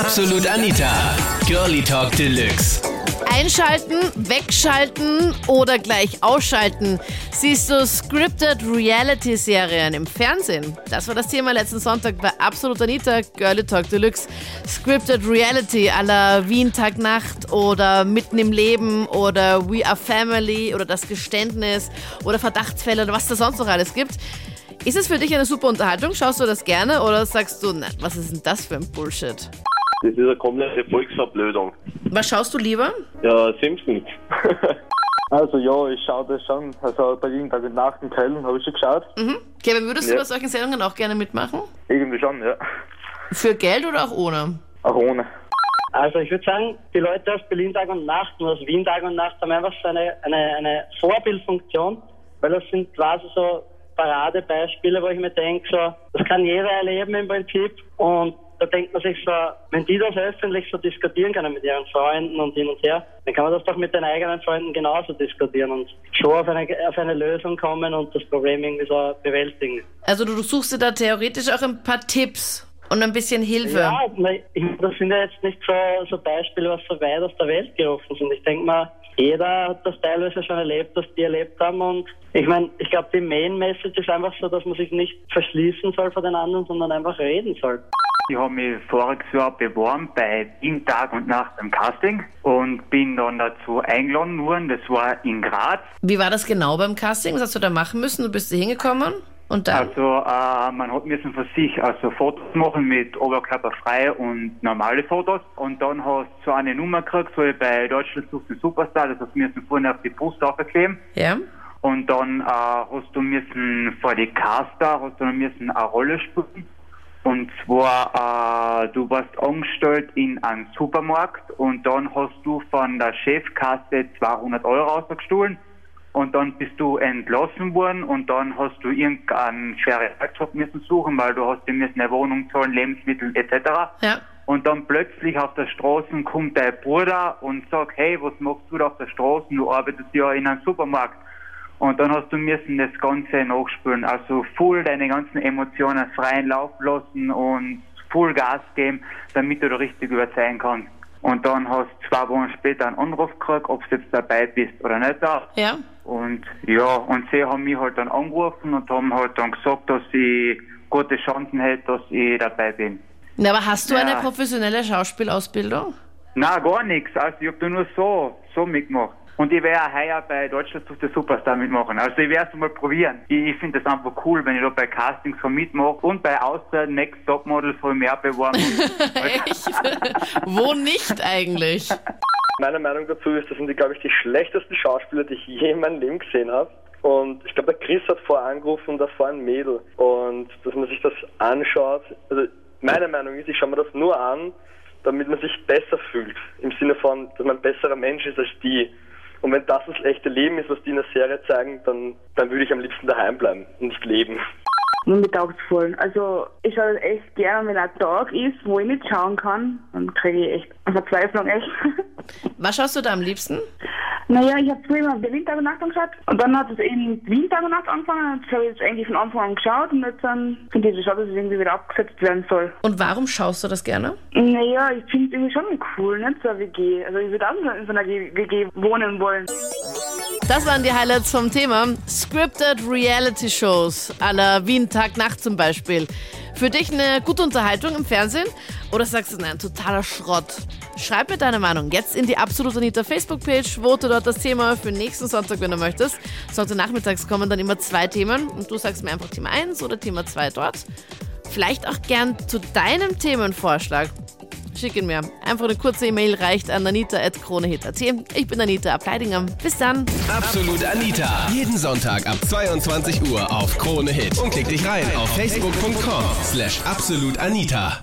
Absolut Anita. Girlie Talk Deluxe. Einschalten, wegschalten oder gleich ausschalten. Siehst du Scripted Reality-Serien im Fernsehen? Das war das Thema letzten Sonntag bei Absolut Anita, Girlie Talk Deluxe. Scripted Reality à la Wien Tag Nacht oder Mitten im Leben oder We Are Family oder Das Geständnis oder Verdachtsfälle oder was da sonst noch alles gibt. Ist es für dich eine super Unterhaltung? Schaust du das gerne oder sagst du, nein, was ist denn das für ein Bullshit? Das ist eine komplette Volksverblödung. Was schaust du lieber? Ja, Simpsons. Also ja, ich schaue das schon. Also bei Jeden Tag und Nacht in Köln habe ich schon geschaut. Mhm. Kevin, würdest du Ja. bei solchen Sendungen auch gerne mitmachen? Irgendwie schon, ja. Für Geld oder auch ohne? Auch ohne. Also ich würde sagen, die Leute aus Berlin Tag und Nacht und aus Wien Tag und Nacht haben einfach so eine, eine, eine Vorbildfunktion, weil das sind quasi so Paradebeispiele, wo ich mir denke, so, das kann jeder erleben im Prinzip und da denkt man sich so, wenn die das öffentlich so diskutieren können mit ihren Freunden und hin und her, dann kann man das doch mit den eigenen Freunden genauso diskutieren und schon auf eine, auf eine Lösung kommen und das Problem irgendwie so bewältigen. Also du, suchst dir da theoretisch auch ein paar Tipps und ein bisschen Hilfe. Ja, das sind ja jetzt nicht so, so Beispiele, was so weit aus der Welt gerufen sind. Ich denke mal, jeder hat das teilweise schon erlebt, was die erlebt haben. Und ich meine, ich glaube, die Main Message ist einfach so, dass man sich nicht verschließen soll vor den anderen, sondern einfach reden soll. Ich habe mich voriges Jahr beworben bei Wien Tag und Nacht im Casting und bin dann dazu eingeladen worden. Das war in Graz. Wie war das genau beim Casting? Was hast du da machen müssen? Du bist da hingekommen und dann? Also äh, man hat müssen für sich also Fotos machen mit Oberkörper frei und normale Fotos. Und dann hast du so eine Nummer gekriegt, so wie bei Deutschland sucht den Superstar, das hast du müssen vorne auf die Brust aufkleben. ja? Und dann äh, hast du müssen vor die Caster, hast du müssen eine Rolle spielen. Und zwar, äh, du warst angestellt in einem Supermarkt und dann hast du von der Chefkasse 200 Euro rausgestohlen und dann bist du entlassen worden und dann hast du irgendeinen schweren Job müssen suchen, weil du hast dir müssen eine Wohnung zahlen, Lebensmittel etc. Ja. Und dann plötzlich auf der Straße kommt dein Bruder und sagt, hey, was machst du da auf der Straße? Du arbeitest ja in einem Supermarkt. Und dann hast du müssen das Ganze nachspülen. Also voll deine ganzen Emotionen freien Lauf lassen und voll Gas geben, damit du da richtig überzeugen kannst. Und dann hast du zwei Wochen später einen Anruf gekriegt, ob du jetzt dabei bist oder nicht da. Ja? Und ja, und sie haben mich halt dann angerufen und haben halt dann gesagt, dass ich gute Chancen hätte, dass ich dabei bin. Na, aber hast du Ja. eine professionelle Schauspielausbildung? Na, gar nichts. Also ich hab da nur so, so mitgemacht. Und ich werde heuer bei Deutschland sucht der Superstar mitmachen. Also ich werde es mal probieren. Ich, ich finde das einfach cool, wenn ich da bei Castings so mitmache. Und bei Austria Next Topmodel habe mich auch beworben. Echt? Wo nicht eigentlich? Meine Meinung dazu ist, das sind die, glaube ich, die schlechtesten Schauspieler, die ich je in meinem Leben gesehen habe. Und ich glaube, der Chris hat vorher angerufen, das war ein Mädel. Und dass man sich das anschaut, also meine Meinung ist, ich schaue mir das nur an, damit man sich besser fühlt. Im Sinne von, dass man ein besserer Mensch ist als die. Und wenn das das echte Leben ist, was die in der Serie zeigen, dann, dann würde ich am liebsten daheim bleiben und nicht leben. Mir taugt voll. Also ich schaue das echt gerne, wenn ein Tag ist, wo ich nicht schauen kann, dann kriege ich echt eine Verzweiflung echt. Was schaust du da am liebsten? Naja, ich habe früher immer Berlin Tag und Nacht angeschaut und dann hat es eben Wien Tag und Nacht angefangen und das habe ich jetzt eigentlich von Anfang an geschaut und jetzt dann finde ich es schade, dass es irgendwie wieder abgesetzt werden soll. Und warum schaust du das gerne? Naja, ich finde es irgendwie schon cool, nicht so eine WG. Also ich würde auch in so einer WG wohnen wollen. Das waren die Highlights vom Thema. Scripted Reality Shows à la Wien Tag Nacht zum Beispiel. Für dich eine gute Unterhaltung im Fernsehen? Oder sagst du, nein, totaler Schrott? Schreib mir deine Meinung jetzt in die Absolut Anita Facebook-Page. Vote dort das Thema für nächsten Sonntag, wenn du möchtest. Sonntag nachmittags kommen dann immer zwei Themen und du sagst mir einfach Thema 1 oder Thema 2 dort. Vielleicht auch gern zu deinem Themenvorschlag. Schick ihn mir. Einfach eine kurze E-Mail reicht an anita.kronehit.at. Ich bin Anita Ableidinger. Bis dann. Absolut Anita. Jeden Sonntag ab 22 Uhr auf Krone Hit. Und klick dich rein auf facebook.com slash absolutanita.